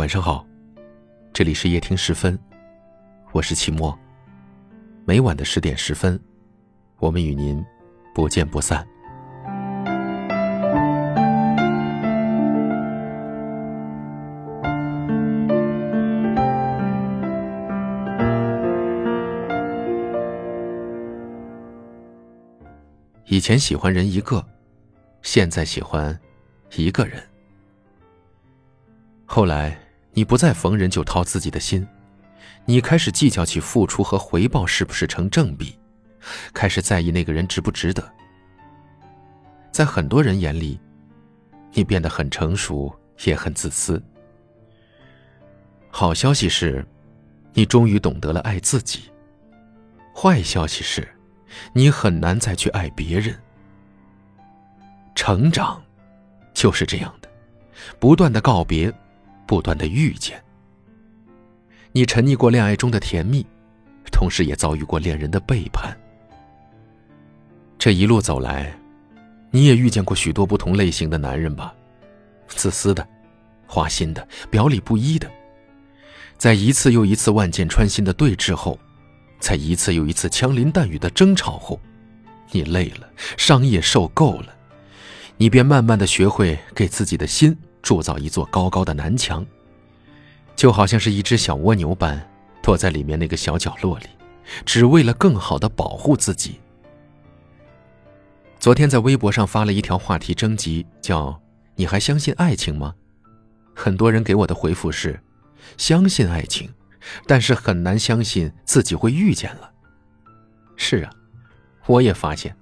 晚上好，这里是夜听十分，我是齐墨。每晚的十点十分，我们与您不见不散。以前喜欢人一个，现在喜欢一个人。后来，你不再逢人就掏自己的心，你开始计较起付出和回报是不是成正比，开始在意那个人值不值得。在很多人眼里，你变得很成熟，也很自私。好消息是，你终于懂得了爱自己；坏消息是。你很难再去爱别人。成长，就是这样的，不断的告别，不断的遇见。你沉溺过恋爱中的甜蜜，同时也遭遇过恋人的背叛。这一路走来，你也遇见过许多不同类型的男人吧？自私的，花心的，表里不一的。在一次又一次万箭穿心的对峙后。在一次又一次枪林弹雨的争吵后，你累了，伤也受够了，你便慢慢的学会给自己的心铸造一座高高的南墙，就好像是一只小蜗牛般躲在里面那个小角落里，只为了更好的保护自己。昨天在微博上发了一条话题征集，叫“你还相信爱情吗？”很多人给我的回复是：“相信爱情。”但是很难相信自己会遇见了。是啊，我也发现，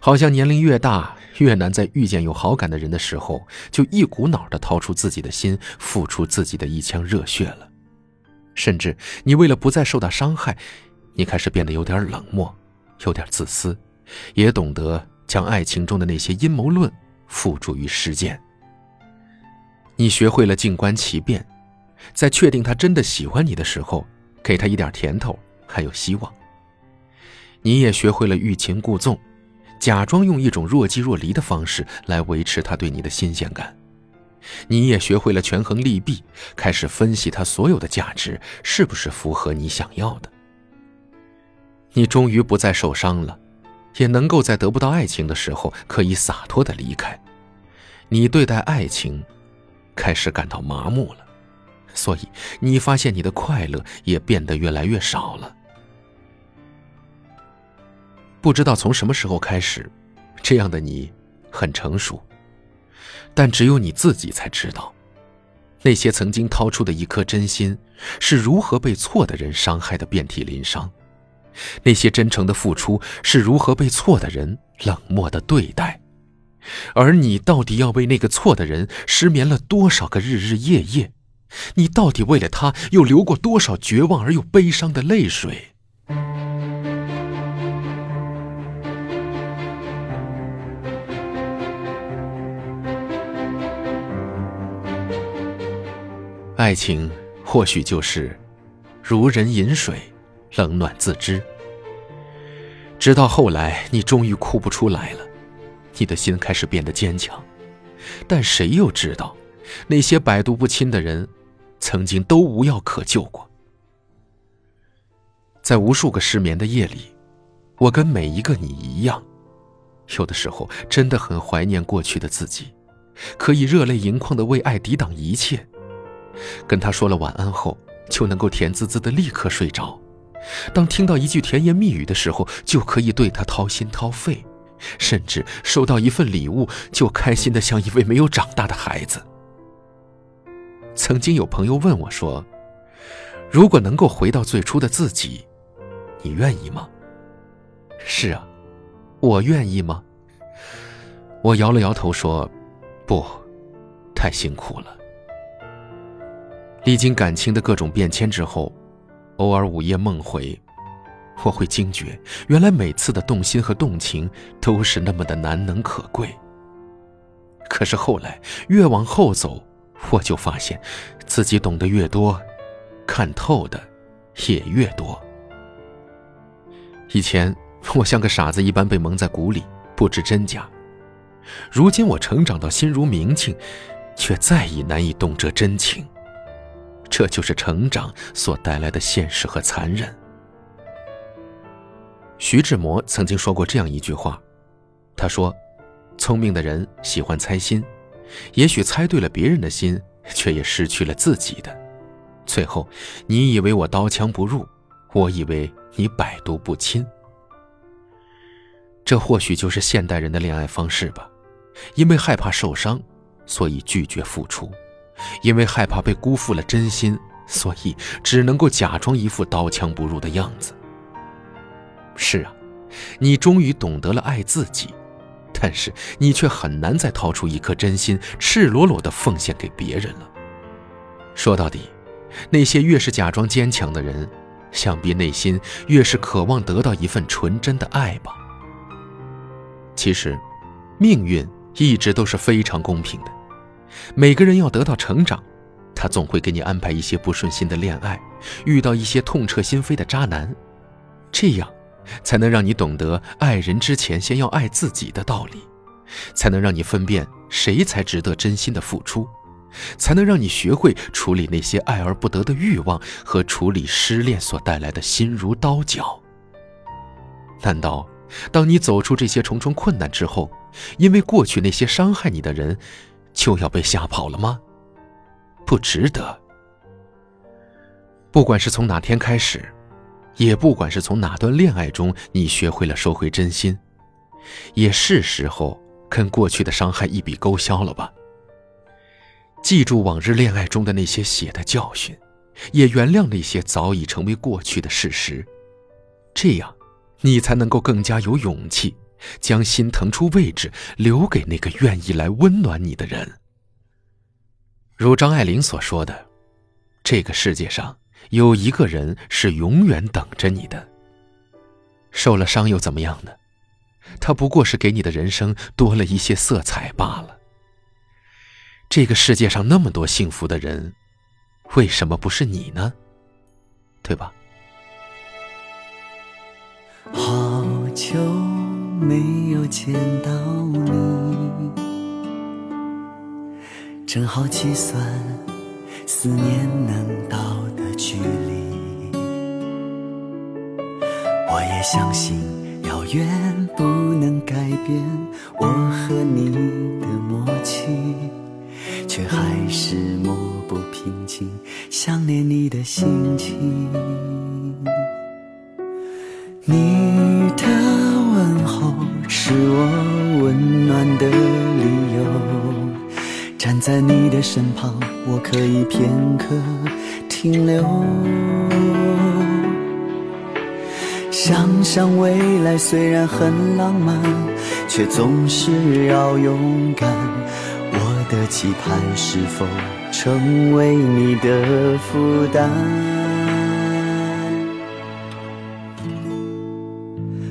好像年龄越大，越难在遇见有好感的人的时候，就一股脑的掏出自己的心，付出自己的一腔热血了。甚至你为了不再受到伤害，你开始变得有点冷漠，有点自私，也懂得将爱情中的那些阴谋论付诸于实践。你学会了静观其变。在确定他真的喜欢你的时候，给他一点甜头，还有希望。你也学会了欲擒故纵，假装用一种若即若离的方式来维持他对你的新鲜感。你也学会了权衡利弊，开始分析他所有的价值是不是符合你想要的。你终于不再受伤了，也能够在得不到爱情的时候可以洒脱的离开。你对待爱情，开始感到麻木了。所以，你发现你的快乐也变得越来越少了。不知道从什么时候开始，这样的你很成熟，但只有你自己才知道，那些曾经掏出的一颗真心是如何被错的人伤害的遍体鳞伤，那些真诚的付出是如何被错的人冷漠的对待，而你到底要为那个错的人失眠了多少个日日夜夜？你到底为了他又流过多少绝望而又悲伤的泪水？爱情或许就是如人饮水，冷暖自知。直到后来，你终于哭不出来了，你的心开始变得坚强。但谁又知道，那些百毒不侵的人？曾经都无药可救过，在无数个失眠的夜里，我跟每一个你一样，有的时候真的很怀念过去的自己，可以热泪盈眶的为爱抵挡一切。跟他说了晚安后，就能够甜滋滋的立刻睡着；当听到一句甜言蜜语的时候，就可以对他掏心掏肺；甚至收到一份礼物，就开心的像一位没有长大的孩子。曾经有朋友问我说：“如果能够回到最初的自己，你愿意吗？”是啊，我愿意吗？我摇了摇头说：“不，太辛苦了。”历经感情的各种变迁之后，偶尔午夜梦回，我会惊觉，原来每次的动心和动情都是那么的难能可贵。可是后来越往后走，我就发现，自己懂得越多，看透的也越多。以前我像个傻子一般被蒙在鼓里，不知真假。如今我成长到心如明镜，却再也难以动这真情。这就是成长所带来的现实和残忍。徐志摩曾经说过这样一句话，他说：“聪明的人喜欢猜心，也许猜对了别人的心，却也失去了自己的。最后，你以为我刀枪不入，我以为你百毒不侵。这或许就是现代人的恋爱方式吧。因为害怕受伤，所以拒绝付出；因为害怕被辜负了真心，所以只能够假装一副刀枪不入的样子。”是啊，你终于懂得了爱自己，但是你却很难再掏出一颗真心，赤裸裸的奉献给别人了。说到底，那些越是假装坚强的人，想必内心越是渴望得到一份纯真的爱吧。其实，命运一直都是非常公平的，每个人要得到成长，他总会给你安排一些不顺心的恋爱，遇到一些痛彻心扉的渣男，这样。才能让你懂得爱人之前先要爱自己的道理，才能让你分辨谁才值得真心的付出，才能让你学会处理那些爱而不得的欲望和处理失恋所带来的心如刀绞。难道，当你走出这些重重困难之后，因为过去那些伤害你的人，就要被吓跑了吗？不值得。不管是从哪天开始。也不管是从哪段恋爱中，你学会了收回真心，也是时候跟过去的伤害一笔勾销了吧。记住往日恋爱中的那些血的教训，也原谅那些早已成为过去的事实，这样，你才能够更加有勇气，将心腾出位置，留给那个愿意来温暖你的人。如张爱玲所说的，这个世界上。有一个人是永远等着你的。受了伤又怎么样呢？他不过是给你的人生多了一些色彩罢了。这个世界上那么多幸福的人，为什么不是你呢？对吧？好久没有见到你，正好计算思念能到的。距离，我也相信遥远不能改变我和你的默契，却还是抹不平静想念你的心情。你在你的身旁，我可以片刻。停留，想想未来虽然很浪漫，却总是要勇敢。我的期盼是否成为你的负担？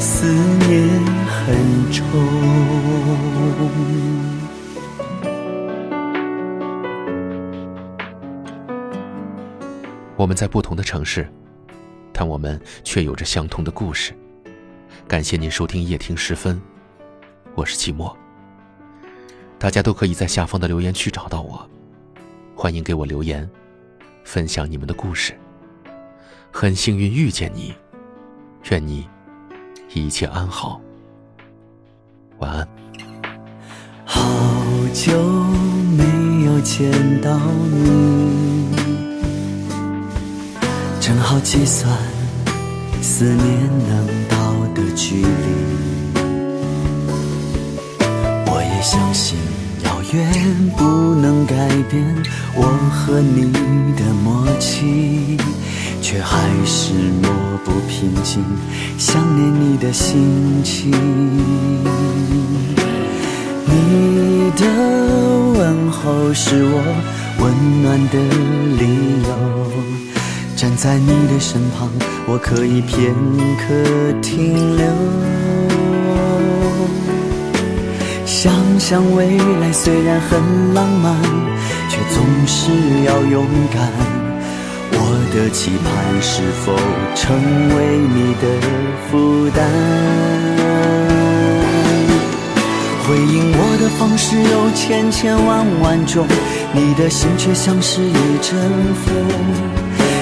思念很重。我们在不同的城市，但我们却有着相同的故事。感谢您收听夜听时分，我是寂寞。大家都可以在下方的留言区找到我，欢迎给我留言，分享你们的故事。很幸运遇见你，愿你一切安好，晚安。好久没有见到你。正好计算思念能到的距离，我也相信遥远不能改变我和你的默契，却还是抹不平静想念你的心情。你的问候是我温暖的理由。站在你的身旁，我可以片刻停留。想想未来虽然很浪漫，却总是要勇敢。的期盼是否成为你的负担？回应我的方式有千千万万种，你的心却像是一阵风。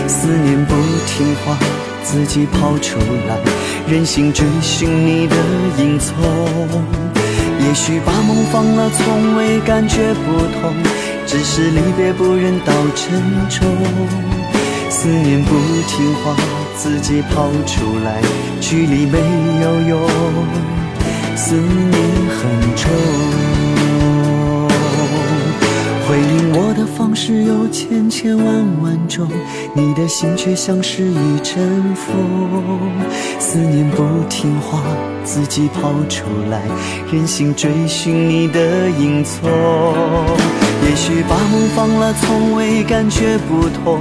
思念不听话，自己跑出来，任性追寻你的影踪。也许把梦放了，从未感觉不同，只是离别不忍到沉重。思念不听话，自己跑出来，距离没有用。思念很重，回应我的方式有千千万万种，你的心却像是一阵风。思念不听话，自己跑出来，任性追寻你的影踪。也许把梦放了，从未感觉不同，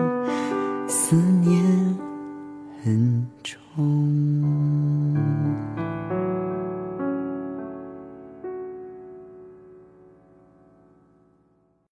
思念很重。